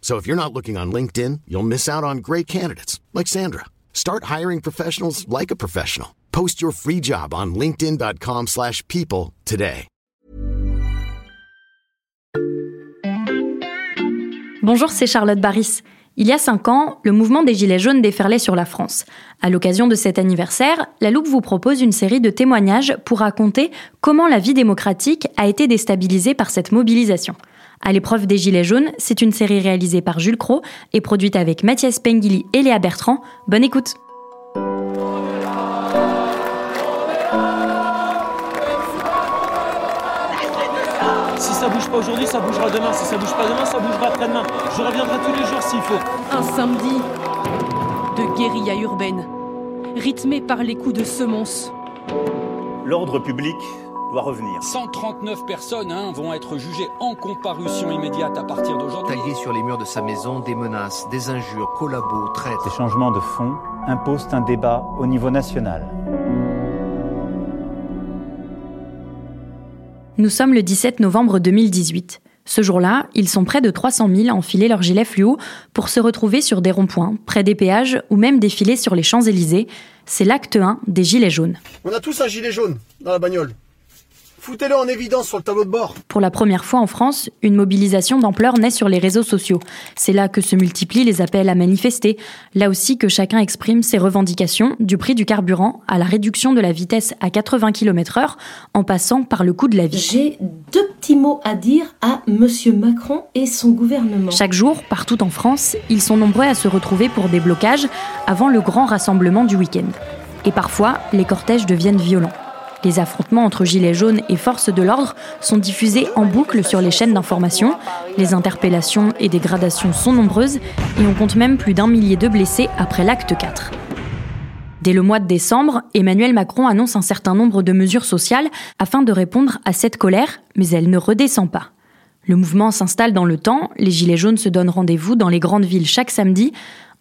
So if you're not looking on LinkedIn, you'll miss out on great candidates like Sandra. Start hiring professionals like a professional. Post your free job on linkedin.com/people today. Bonjour, c'est Charlotte Baris. Il y a cinq ans, le mouvement des Gilets jaunes déferlait sur la France. À l'occasion de cet anniversaire, La Loupe vous propose une série de témoignages pour raconter comment la vie démocratique a été déstabilisée par cette mobilisation. À l'épreuve des Gilets jaunes, c'est une série réalisée par Jules Cro et produite avec Mathias Pengili et Léa Bertrand. Bonne écoute! Si ça bouge pas aujourd'hui, ça bougera demain. Si ça bouge pas demain, ça bougera après-demain. Je reviendrai tous les jours s'il faut. Un samedi de guérilla urbaine, rythmé par les coups de semonce. L'ordre public doit revenir. 139 personnes hein, vont être jugées en comparution immédiate à partir d'aujourd'hui. Taillé sur les murs de sa maison, des menaces, des injures, collabos, traites. Ces changements de fond imposent un débat au niveau national. Nous sommes le 17 novembre 2018. Ce jour-là, ils sont près de 300 000 à enfiler leur gilet fluo pour se retrouver sur des ronds-points, près des péages ou même défiler sur les Champs-Élysées. C'est l'acte 1 des Gilets jaunes. On a tous un gilet jaune dans la bagnole. Foutez-le en évidence sur le tableau de bord. Pour la première fois en France, une mobilisation d'ampleur naît sur les réseaux sociaux. C'est là que se multiplient les appels à manifester, là aussi que chacun exprime ses revendications, du prix du carburant à la réduction de la vitesse à 80 km/h, en passant par le coût de la vie. J'ai deux petits mots à dire à Monsieur Macron et son gouvernement. Chaque jour, partout en France, ils sont nombreux à se retrouver pour des blocages avant le grand rassemblement du week-end. Et parfois, les cortèges deviennent violents. Les affrontements entre gilets jaunes et forces de l'ordre sont diffusés en boucle sur les chaînes d'information. Les interpellations et dégradations sont nombreuses et on compte même plus d'un millier de blessés après l'acte 4. Dès le mois de décembre, Emmanuel Macron annonce un certain nombre de mesures sociales afin de répondre à cette colère, mais elle ne redescend pas. Le mouvement s'installe dans le temps, les Gilets jaunes se donnent rendez-vous dans les grandes villes chaque samedi.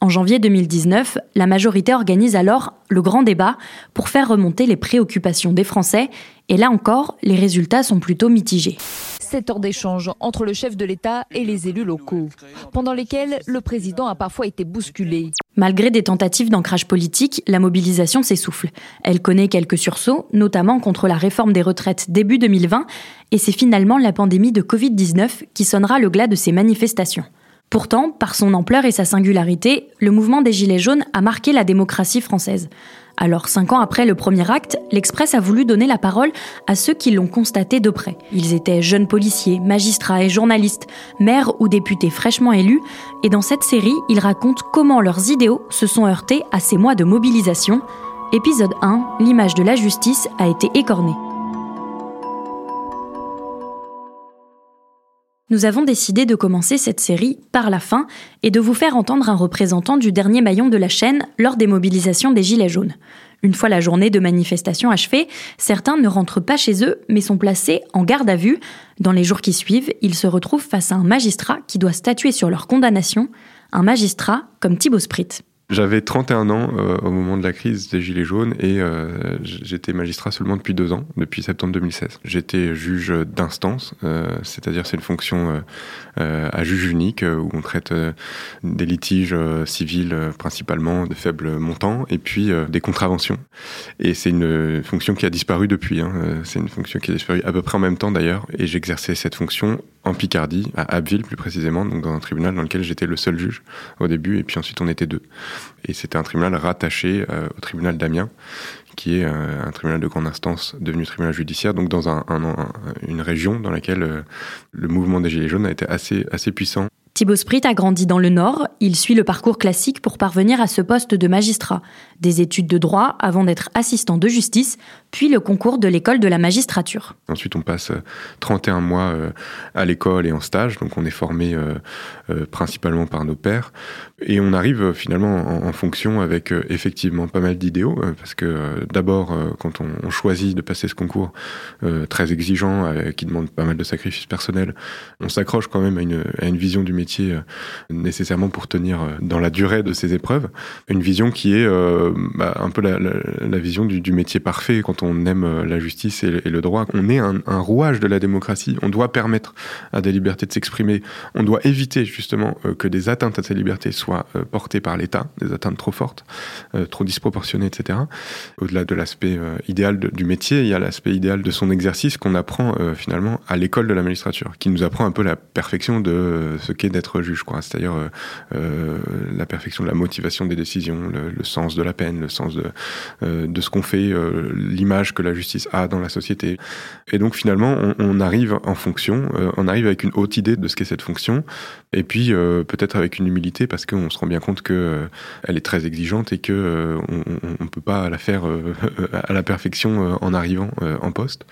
En janvier 2019, la majorité organise alors le grand débat pour faire remonter les préoccupations des Français, et là encore, les résultats sont plutôt mitigés. Sept heures d'échange entre le chef de l'État et les élus locaux, pendant lesquels le président a parfois été bousculé. Malgré des tentatives d'ancrage politique, la mobilisation s'essouffle. Elle connaît quelques sursauts, notamment contre la réforme des retraites début 2020, et c'est finalement la pandémie de Covid-19 qui sonnera le glas de ces manifestations. Pourtant, par son ampleur et sa singularité, le mouvement des Gilets jaunes a marqué la démocratie française. Alors, cinq ans après le premier acte, l'Express a voulu donner la parole à ceux qui l'ont constaté de près. Ils étaient jeunes policiers, magistrats et journalistes, maires ou députés fraîchement élus, et dans cette série, ils racontent comment leurs idéaux se sont heurtés à ces mois de mobilisation. Épisode 1, l'image de la justice a été écornée. Nous avons décidé de commencer cette série par la fin et de vous faire entendre un représentant du dernier maillon de la chaîne lors des mobilisations des Gilets jaunes. Une fois la journée de manifestation achevée, certains ne rentrent pas chez eux mais sont placés en garde à vue. Dans les jours qui suivent, ils se retrouvent face à un magistrat qui doit statuer sur leur condamnation, un magistrat comme Thibaut Sprit. J'avais 31 ans euh, au moment de la crise des Gilets jaunes et euh, j'étais magistrat seulement depuis deux ans, depuis septembre 2016. J'étais juge d'instance, euh, c'est-à-dire c'est une fonction euh, à juge unique où on traite des litiges civils principalement de faible montant et puis des contraventions. Et c'est une fonction qui a disparu depuis. Hein. C'est une fonction qui a disparu à peu près en même temps d'ailleurs et j'exerçais cette fonction en Picardie, à Abbeville plus précisément, donc dans un tribunal dans lequel j'étais le seul juge au début et puis ensuite on était deux. Et c'était un tribunal rattaché au tribunal d'Amiens, qui est un tribunal de grande instance devenu tribunal judiciaire, donc dans un, une région dans laquelle le mouvement des Gilets jaunes a été assez, assez puissant. Thibaut Sprit a grandi dans le Nord, il suit le parcours classique pour parvenir à ce poste de magistrat. Des études de droit avant d'être assistant de justice, puis le concours de l'école de la magistrature. Ensuite, on passe 31 euh, mois euh, à l'école et en stage, donc on est formé euh, principalement par nos pairs. Et on arrive finalement en, fonction avec effectivement pas mal d'idéaux, parce que d'abord, quand on, choisit de passer ce concours très exigeant, qui demande pas mal de sacrifices personnels, on s'accroche quand même à une, à une vision du métier nécessairement pour tenir dans la durée de ces épreuves. Une vision qui est bah, un peu la, vision du, métier parfait quand on aime euh, la justice et, le droit. On est un, rouage de la démocratie. On doit permettre à des libertés de s'exprimer. On doit éviter justement euh, que des atteintes à ces libertés soient euh, portées par l'État, des atteintes trop fortes, trop disproportionnées, etc. Au-delà de l'aspect idéal du métier, il y a l'aspect idéal de son exercice qu'on apprend finalement à l'école de la magistrature, qui nous apprend un peu la perfection de ce qu'est d'être juge. C'est-à-dire la perfection de la motivation des décisions, le, sens de la le sens de, de ce qu'on fait, l'image que la justice a dans la société. Et donc finalement, on, arrive en fonction, euh, on arrive avec une haute idée de ce qu'est cette fonction, et puis euh, peut-être avec une humilité parce qu'on se rend bien compte que euh, elle est très exigeante et que on, ne peut pas la faire à la perfection en arrivant en poste.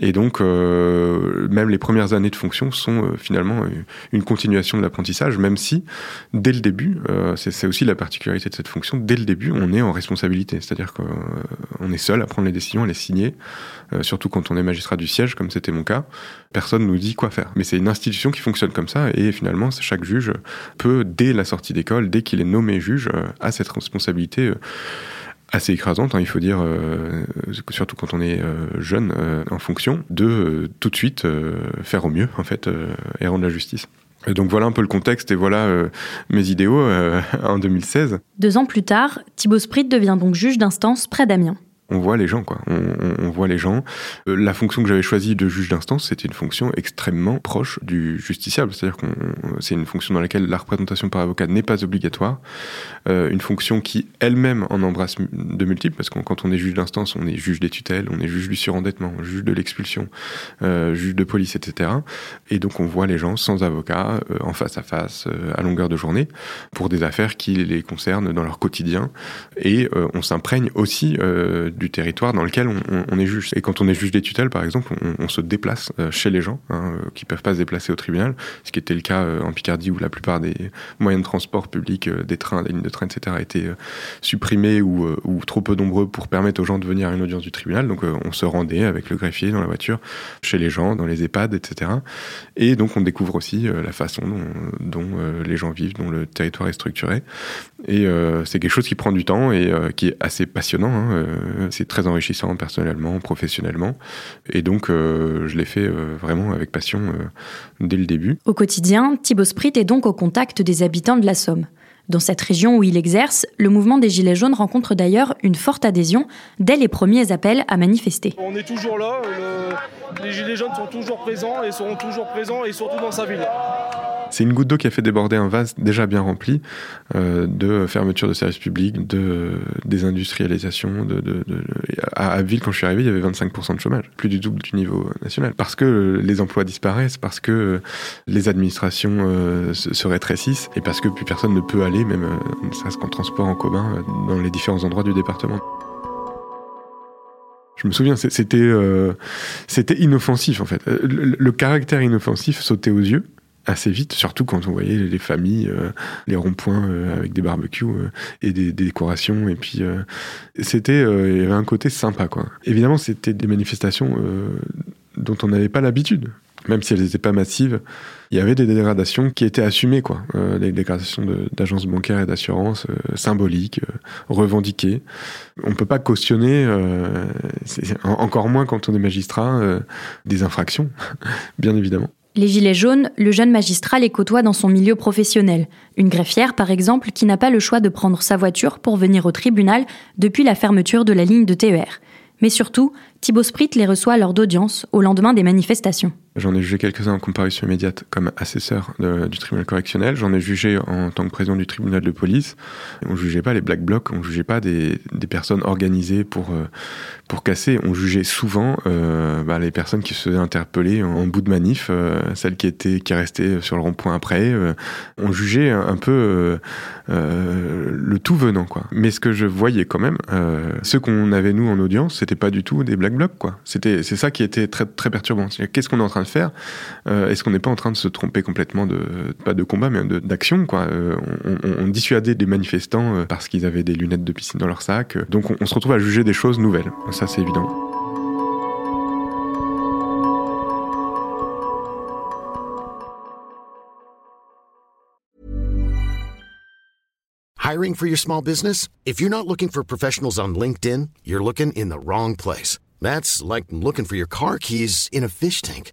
Et donc même les premières années de fonction sont finalement une continuation de l'apprentissage, même si dès le début, c'est aussi la particularité de cette fonction, dès le début, on est en responsabilité, c'est-à-dire qu'on est seul à prendre les décisions elle est signée, euh, surtout quand on est magistrat du siège, comme c'était mon cas. Personne nous dit quoi faire. Mais c'est une institution qui fonctionne comme ça, et finalement, chaque juge peut, dès la sortie d'école, dès qu'il est nommé juge, euh, a cette responsabilité euh, assez écrasante, hein, il faut dire, surtout quand on est jeune en fonction, de tout de suite faire au mieux, en fait, et rendre la justice. Donc voilà un peu le contexte et voilà mes idéaux en 2016. Deux ans plus tard, Thibaut Sprit devient donc juge d'instance près d'Amiens on voit les gens, quoi. On, voit les gens. Euh, la fonction que j'avais choisie de juge d'instance, c'était une fonction extrêmement proche du justiciable. C'est-à-dire que c'est une fonction dans laquelle la représentation par avocat n'est pas obligatoire. Euh, une fonction qui elle-même en embrasse de multiples, parce que quand on est juge d'instance, on est juge des tutelles, on est juge du surendettement, juge de l'expulsion, euh, juge de police, etc. Et donc on voit les gens sans avocat, en face à face, à longueur de journée, pour des affaires qui les concernent dans leur quotidien. Et on s'imprègne aussi du territoire dans lequel on, est juge. Et quand on est juge des tutelles, par exemple, on, se déplace euh, chez les gens hein, euh, qui peuvent pas se déplacer au tribunal, ce qui était le cas euh, en Picardie où la plupart des moyens de transport publics, des trains, des lignes de train, etc., étaient supprimés ou, ou, trop peu nombreux pour permettre aux gens de venir à une audience du tribunal. Donc on se rendait avec le greffier dans la voiture chez les gens, dans les EHPAD, etc. Et donc on découvre aussi la façon dont, les gens vivent, dont le territoire est structuré. Et c'est quelque chose qui prend du temps et qui est assez passionnant. Hein, c'est très enrichissant personnellement, professionnellement. Et donc, euh, je l'ai fait euh, vraiment avec passion euh, dès le début. Au quotidien, Thibaut Sprit est donc au contact des habitants de la Somme. Dans cette région où il exerce, le mouvement des Gilets jaunes rencontre d'ailleurs une forte adhésion dès les premiers appels à manifester. On est toujours là, les Gilets jaunes sont toujours présents et seront toujours présents et surtout dans sa ville. C'est une goutte d'eau qui a fait déborder un vase déjà bien rempli euh, de fermeture de services publics, de désindustrialisation. De, à Abbeville, quand je suis arrivé, il y avait 25% de chômage, plus du double du niveau national. Parce que les emplois disparaissent, parce que les administrations euh, se, rétrécissent et parce que plus personne ne peut aller, même euh, ne serait-ce qu'en transport en commun, euh, dans les différents endroits du département. Je me souviens, c'était euh, inoffensif en fait. Le, caractère inoffensif sautait aux yeux assez vite, surtout quand on voyait les familles, euh, les ronds-points euh, avec des barbecues euh, et des, décorations. Et puis, c'était, il y avait un côté sympa, quoi. Évidemment, c'était des manifestations dont on n'avait pas l'habitude. Même si elles n'étaient pas massives, il y avait des dégradations qui étaient assumées, quoi. des dégradations d'agences bancaires et d'assurances symboliques, revendiquées. On peut pas cautionner, encore moins quand on est magistrat, des infractions, bien évidemment. Les Gilets jaunes, le jeune magistrat les côtoie dans son milieu professionnel. Une greffière, par exemple, qui n'a pas le choix de prendre sa voiture pour venir au tribunal depuis la fermeture de la ligne de TER. Mais surtout, Thibaut Sprit les reçoit lors d'audience au lendemain des manifestations. J'en ai jugé quelques-uns en comparution immédiate comme assesseur du tribunal correctionnel. J'en ai jugé en tant que président du tribunal de police. On jugeait pas les black blocs, on jugeait pas des, des personnes organisées pour, euh, pour casser. On jugeait souvent euh, bah, les personnes qui se faisaient interpeller en, bout de manif, euh, celles qui étaient qui restaient sur le rond-point après. On jugeait un, peu le tout venant, quoi. Mais ce que je voyais quand même, ceux qu'on avait nous en audience, c'était pas du tout des black blocs, c'est ça qui était très très perturbant. Qu'est-ce qu'on est en train de faire Est-ce qu'on n'est pas en train de se tromper complètement de pas de combat, mais d'action, quoi? On, on, dissuadait des manifestants parce qu'ils avaient des lunettes de piscine dans leur sac. Donc on, on se retrouve à juger des choses nouvelles ça c'est évident. Hiring for your small business? If you're not looking for professionals on LinkedIn, you're looking in the wrong place. That's like looking for your car keys in a fish tank.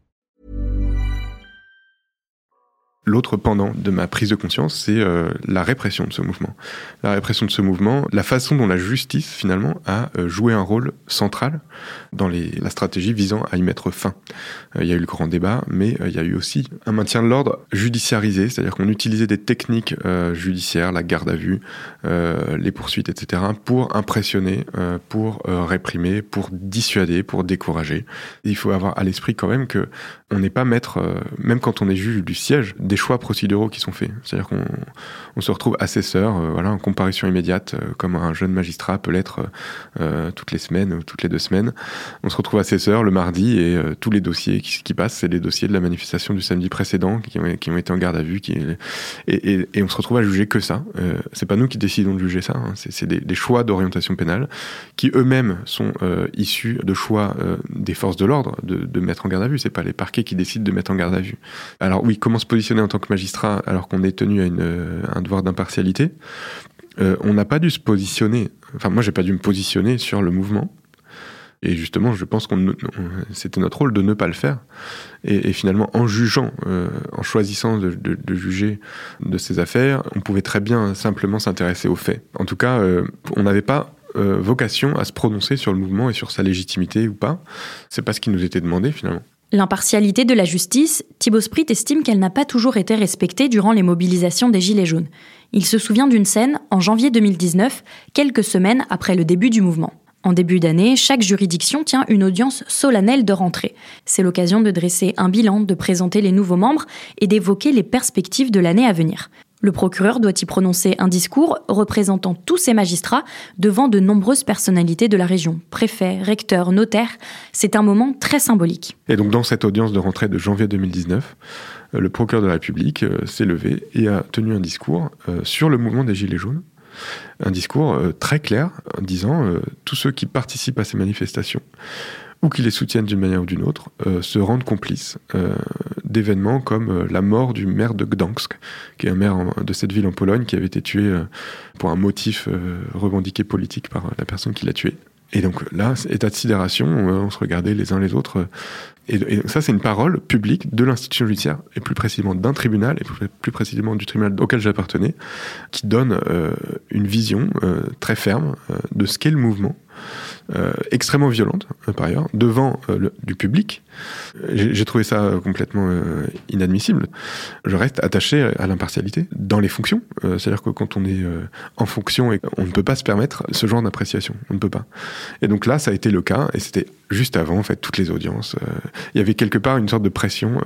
L'autre pendant de ma prise de conscience, c'est euh, la répression de ce mouvement. La répression de ce mouvement, la façon dont la justice, finalement, a euh, joué un rôle central dans les, la stratégie visant à y mettre fin. Euh, il y a eu le grand débat, mais il y a eu aussi un maintien de l'ordre judiciarisé, c'est-à-dire qu'on utilisait des techniques judiciaires, la garde à vue, les poursuites, etc., pour impressionner, pour réprimer, pour dissuader, pour décourager. il faut avoir à l'esprit quand même que on n'est pas maître, même quand on est juge du siège, des choix procéduraux qui sont faits. C'est-à-dire qu'on on se retrouve assesseur, euh, voilà, en comparution immédiate, euh, comme un jeune magistrat peut l'être euh, toutes les semaines ou toutes les deux semaines. On se retrouve assesseur le mardi et tous les dossiers qui, qui passent, c'est les dossiers de la manifestation du samedi précédent qui ont, été en garde à vue. Et, on se retrouve à juger que ça. c'est pas nous qui décidons de juger ça. Hein. C'est, des, des, choix d'orientation pénale qui eux-mêmes sont issus de choix des forces de l'ordre de, de mettre en garde à vue. C'est pas les parquets qui décident de mettre en garde à vue. Alors oui, comment se positionner en tant que magistrat alors qu'on est tenu à une, un devoir d'impartialité, euh, on n'a pas dû se positionner, enfin moi j'ai pas dû me positionner sur le mouvement. Et justement, je pense qu'on c'était notre rôle de ne pas le faire. Et, finalement, en jugeant, euh, en choisissant de, juger de ces affaires, on pouvait très bien simplement s'intéresser aux faits. En tout cas, euh, on n'avait pas vocation à se prononcer sur le mouvement et sur sa légitimité ou pas. C'est pas ce qui nous était demandé finalement. L'impartialité de la justice, Thibaut Sprit estime qu'elle n'a pas toujours été respectée durant les mobilisations des Gilets jaunes. Il se souvient d'une scène en janvier 2019, quelques semaines après le début du mouvement. En début d'année, chaque juridiction tient une audience solennelle de rentrée. C'est l'occasion de dresser un bilan, de présenter les nouveaux membres et d'évoquer les perspectives de l'année à venir. Le procureur doit y prononcer un discours représentant tous ces magistrats devant de nombreuses personnalités de la région, préfets, recteurs, notaires. C'est un moment très symbolique. Et donc dans cette audience de rentrée de janvier 2019, euh, le procureur de la République euh, s'est levé et a tenu un discours euh, sur le mouvement des Gilets jaunes. Un discours très clair en disant tous ceux qui participent à ces manifestations ou qui les soutiennent d'une manière ou d'une autre, euh, se rendent complices euh, d'événements comme euh, la mort du maire de Gdansk, qui est un maire de cette ville en Pologne, qui avait été tué pour un motif revendiqué politique par la personne qui l'a tué. Et donc là, état de sidération, on se regardait les uns les autres. Et, ça, c'est une parole publique de l'institution judiciaire, et plus précisément d'un tribunal, et plus, précisément du tribunal auquel j'appartenais, qui donne une vision très ferme de ce qu'est le mouvement, extrêmement violente, euh, par ailleurs, devant euh, le, du public. J'ai trouvé ça complètement inadmissible. Je reste attaché à l'impartialité dans les fonctions. C'est-à-dire que quand on est en fonction, et on ne peut pas se permettre ce genre d'appréciation. On ne peut pas. Et donc là, ça a été le cas, et c'était juste avant, en fait, toutes les audiences. il y avait quelque part une sorte de pression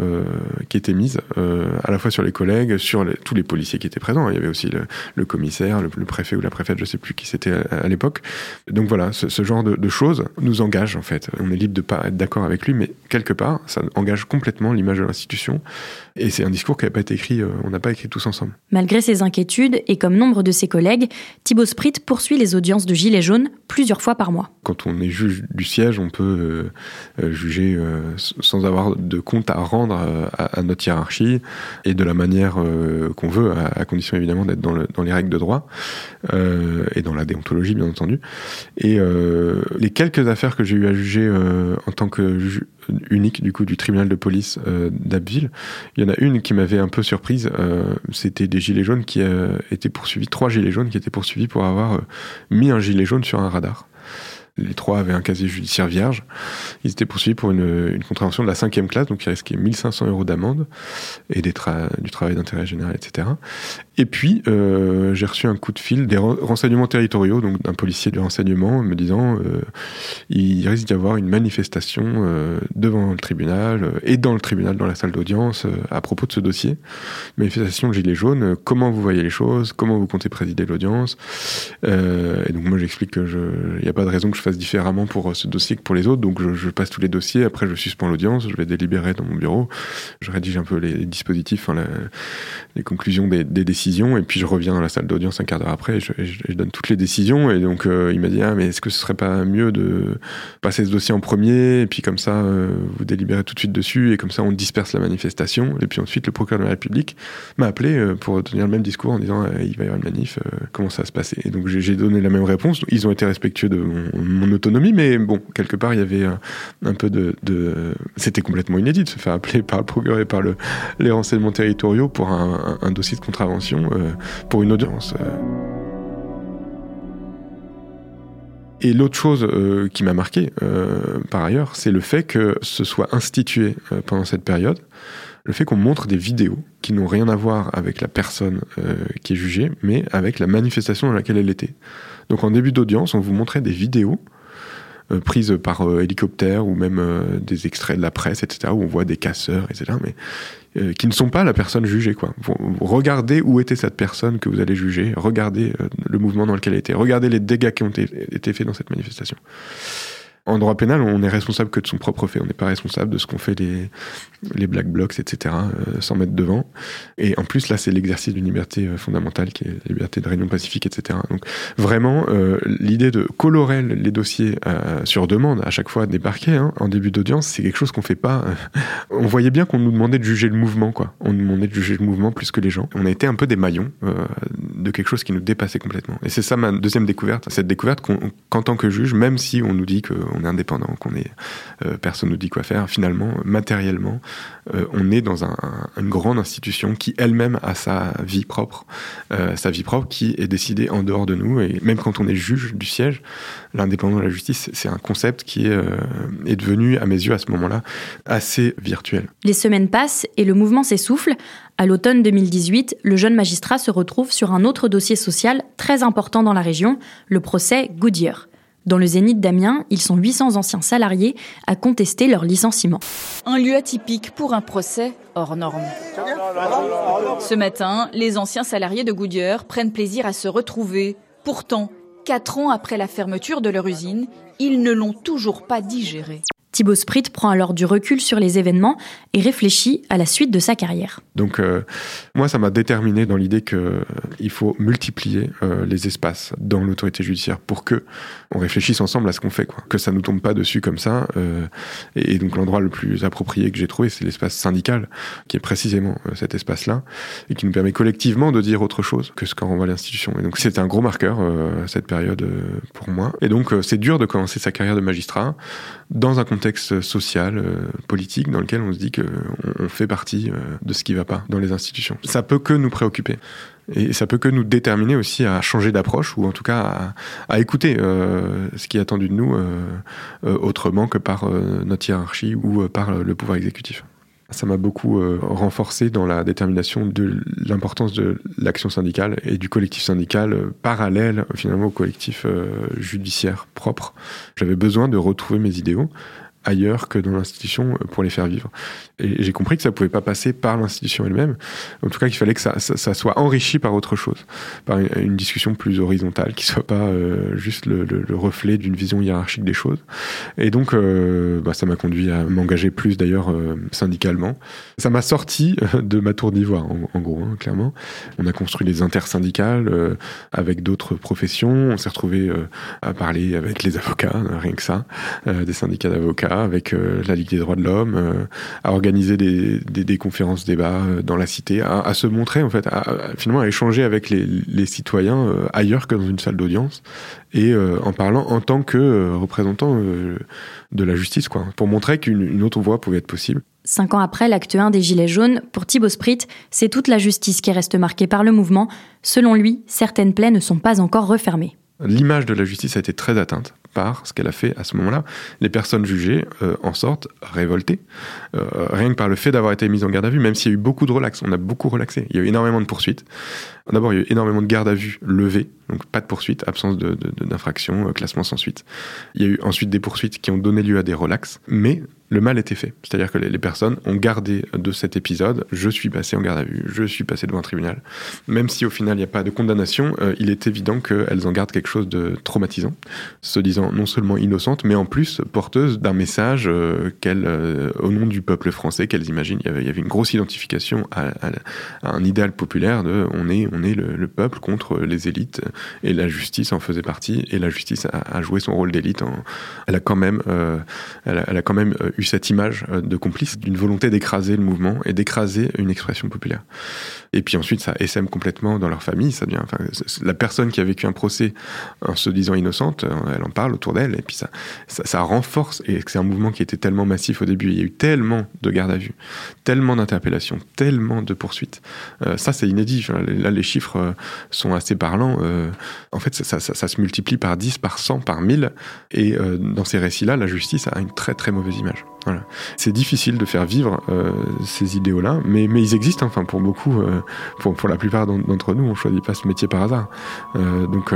qui était mise, à la fois sur les collègues, sur tous les policiers qui étaient présents. Il y avait aussi le, commissaire, le, préfet ou la préfète, je sais plus qui c'était à, l'époque. Donc voilà, ce, ce genre de, choses nous engage en fait. On est libre de pas être d'accord avec lui, mais quelque part, ça engage complètement l'image de l'institution. Et c'est un discours qui n'a pas été écrit, euh, on n'a pas écrit tous ensemble. Malgré ses inquiétudes, et comme nombre de ses collègues, Thibaut Sprit poursuit les audiences de Gilets jaunes plusieurs fois par mois. Quand on est juge du siège, on peut peut juger sans avoir de compte à rendre à, notre hiérarchie et de la manière qu'on veut, à, condition évidemment d'être dans, les règles de droit et dans la déontologie bien entendu. Et les quelques affaires que j'ai eu à juger en tant que unique du coup du tribunal de police d'Abbeville, il y en a une qui m'avait un peu surprise. C'était des gilets jaunes qui étaient poursuivis, trois gilets jaunes qui étaient poursuivis pour avoir mis un gilet jaune sur un radar. Les trois avaient un casier judiciaire vierge. Ils étaient poursuivis pour une, contravention de la cinquième classe, donc ils risquaient 1500 euros d'amende et du travail d'intérêt général, etc. Et puis, euh, j'ai reçu un coup de fil des renseignements territoriaux, donc d'un policier du renseignement, me disant euh, il risque d'y avoir une manifestation euh, devant le tribunal et dans le tribunal, dans la salle d'audience, à propos de ce dossier. Manifestation de Gilets jaunes, comment vous voyez les choses, comment vous comptez présider l'audience. et donc, moi, j'explique qu'il n'y a pas de raison que je différemment pour ce dossier que pour les autres, donc je, passe tous les dossiers, après je suspends l'audience, je vais délibérer dans mon bureau, je rédige un peu les dispositifs, enfin, les conclusions des, décisions. Et puis je reviens dans la salle d'audience un quart d'heure après, je, donne toutes les décisions, et donc euh, il m'a dit, ah mais est-ce que ce serait pas mieux de passer ce dossier en premier, et puis comme ça, euh, vous délibérez tout de suite dessus, et comme ça on disperse la manifestation, et puis ensuite le procureur de la République m'a appelé euh, pour tenir le même discours en disant, il va y avoir une manif, comment ça va se passer? Et donc j'ai donné la même réponse, ils ont été respectueux de mon, autonomie, mais bon, quelque part il y avait un, peu de... C'était complètement inédit de se faire appeler par le procureur et par le, les renseignements territoriaux pour un dossier de contravention euh, pour une audience. Euh. Et l'autre chose euh, qui m'a marqué, par ailleurs, c'est le fait que ce soit institué pendant cette période, le fait qu'on montre des vidéos qui n'ont rien à voir avec la personne qui est jugée, mais avec la manifestation dans laquelle elle était. Donc en début d'audience, on vous montrait des vidéos euh, prises par euh, hélicoptère ou même euh, des extraits de la presse, etc., où on voit des casseurs, etc., mais qui ne sont pas la personne jugée. Quoi. regardez où était cette personne que vous allez juger, regardez le mouvement dans lequel elle était, regardez les dégâts qui ont été faits dans cette manifestation. En droit pénal, on est responsable que de son propre fait. On n'est pas responsable de ce qu'ont fait les, les black blocs, etc., euh, sans mettre devant. Et en plus, là, c'est l'exercice d'une liberté euh, fondamentale qui est la liberté de réunion pacifique, etc. Donc, vraiment, euh, l'idée de colorer les dossiers sur demande à chaque fois des parquets hein, en début d'audience, c'est quelque chose qu'on fait pas. on voyait bien qu'on nous demandait de juger le mouvement, quoi. On nous demandait de juger le mouvement plus que les gens. On a été un peu des maillons de quelque chose qui nous dépassait complètement. Et c'est ça ma deuxième découverte, cette découverte qu'en tant que juge, même si on nous dit que on est indépendant, qu'on est euh, personne nous dit quoi faire. Finalement, matériellement, euh, on est dans une grande institution qui elle-même a sa vie propre, euh, sa vie propre qui est décidée en dehors de nous. Et même quand on est juge du siège, l'indépendance de la justice, c'est un concept qui est, est devenu, à mes yeux, à ce moment-là, assez virtuel. Les semaines passent et le mouvement s'essouffle. À l'automne 2018, le jeune magistrat se retrouve sur un autre dossier social très important dans la région, le procès Goodyear. Dans le Zénith d'Amiens, ils sont 800 anciens salariés à contester leur licenciement. Un lieu atypique pour un procès hors norme. Ce matin, les anciens salariés de Goodyear prennent plaisir à se retrouver. Pourtant, quatre ans après la fermeture de leur usine, ils ne l'ont toujours pas digéré. Thibaut Sprit prend alors du recul sur les événements et réfléchit à la suite de sa carrière. Donc euh, moi, ça m'a déterminé dans l'idée qu'il euh, faut multiplier euh, les espaces dans l'autorité judiciaire pour que on réfléchisse ensemble à ce qu'on fait, que ça nous tombe pas dessus comme ça. Et, donc l'endroit le plus approprié que j'ai trouvé, c'est l'espace syndical, qui est précisément cet espace-là, et qui nous permet collectivement de dire autre chose que ce qu'en renvoie l'institution. Et donc c'était un gros marqueur cette période pour moi. Et donc c'est dur de commencer sa carrière de magistrat dans un contexte social, euh, politique, dans lequel on se dit qu'on on fait partie euh, de ce qui ne va pas dans les institutions. Ça peut que nous préoccuper. Et ça peut que nous déterminer aussi à changer d'approche ou en tout cas à, écouter euh, ce qui est attendu de nous autrement que par notre hiérarchie ou par le pouvoir exécutif. Ça m'a beaucoup euh, renforcé dans la détermination de l'importance de l'action syndicale et du collectif syndical euh, parallèle finalement au collectif euh, judiciaire propre. J'avais besoin de retrouver mes idéaux ailleurs que dans l'institution pour les faire vivre. Et j'ai compris que ça pouvait pas passer par l'institution elle-même. En tout cas, qu'il fallait que ça, soit enrichi par autre chose, par une, discussion plus horizontale, qui soit pas juste le, le, reflet d'une vision hiérarchique des choses. Et donc, bah, ça m'a conduit à m'engager plus d'ailleurs syndicalement. Ça m'a sorti de ma tour d'ivoire, en, gros, hein, clairement. On a construit les intersyndicales euh, avec d'autres professions. On s'est retrouvé euh, à parler avec les avocats, rien que ça, euh, des syndicats d'avocats, avec la Ligue des droits de l'homme, à organiser des, des, conférences débats dans la cité, à, se montrer en fait, à, finalement à échanger avec les, les citoyens ailleurs que dans une salle d'audience et en parlant en tant que représentant de la justice, quoi, pour montrer qu'une autre voie pouvait être possible. Cinq ans après l'acte 1 des Gilets jaunes, pour Thibaut Sprit, c'est toute la justice qui reste marquée par le mouvement. Selon lui, certaines plaies ne sont pas encore refermées. L'image de la justice a été très atteinte par ce qu'elle a fait à ce moment-là. Les personnes jugées euh, en sortent révoltées, euh, rien que par le fait d'avoir été mises en garde à vue, même s'il y a eu beaucoup de relax. On a beaucoup relaxé. Il y a eu énormément de poursuites. D'abord, il y a eu énormément de garde à vue levées, donc pas de poursuites, absence d'infraction, de, euh, classement sans suite. Il y a eu ensuite des poursuites qui ont donné lieu à des relax, mais le mal était fait. C'est-à-dire que les, personnes ont gardé de cet épisode, je suis passé en garde à vue, je suis passé devant un tribunal. Même si au final il n'y a pas de condamnation, euh, il est évident qu'elles en gardent quelque chose de traumatisant, se disant non seulement innocentes, mais en plus porteuses d'un message euh, euh, au nom du peuple français, qu'elles imaginent. Il y, avait, une grosse identification à, un idéal populaire de on est, on est le, peuple contre les élites, et la justice en faisait partie, et la justice a, joué son rôle d'élite. Elle a quand même, elle a, elle a quand même eu cette image euh, de complice, d'une volonté d'écraser le mouvement et d'écraser une expression populaire. Et puis ensuite, ça essaime complètement dans leur famille. Ça devient, enfin, la personne qui a vécu un procès en se disant innocente, euh, elle en parle autour d'elle, et puis ça, ça, renforce. Et c'est un mouvement qui était tellement massif au début. Il y a eu tellement de garde à vue, tellement d'interpellations, tellement de poursuites. Euh, ça, c'est inédit. là, les chiffres sont assez parlants. en fait, ça, ça, se multiplie par 10, par 100, par 1000. Et dans ces récits-là, la justice a une très très mauvaise image. C'est difficile de faire vivre euh, ces idéaux-là, mais, mais ils existent. Enfin, pour beaucoup, euh, pour, la plupart d'entre nous, on choisit pas ce métier par hasard. Euh, donc,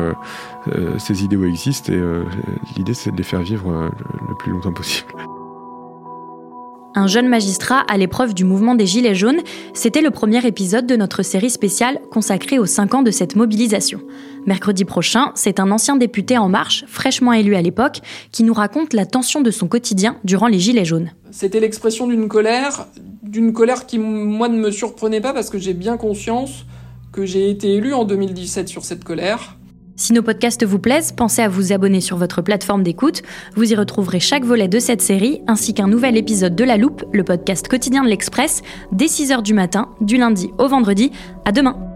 ces idéaux existent et l'idée, c'est de les faire vivre le plus longtemps possible. Un jeune magistrat à l'épreuve du mouvement des Gilets jaunes, c'était le premier épisode de notre série spéciale consacrée aux 5 ans de cette mobilisation. Mercredi prochain, c'est un ancien député En Marche, fraîchement élu à l'époque, qui nous raconte la tension de son quotidien durant les Gilets jaunes. C'était l'expression d'une colère, d'une colère qui, moi, ne me surprenait pas parce que j'ai bien conscience que j'ai été élu en 2017 sur cette colère si nos podcasts vous plaisent, pensez à vous abonner sur votre plateforme d'écoute. Vous y retrouverez chaque volet de cette série, ainsi qu'un nouvel épisode de La Loupe, le podcast quotidien de l'Express, dès 6h du matin, du lundi au vendredi. À demain!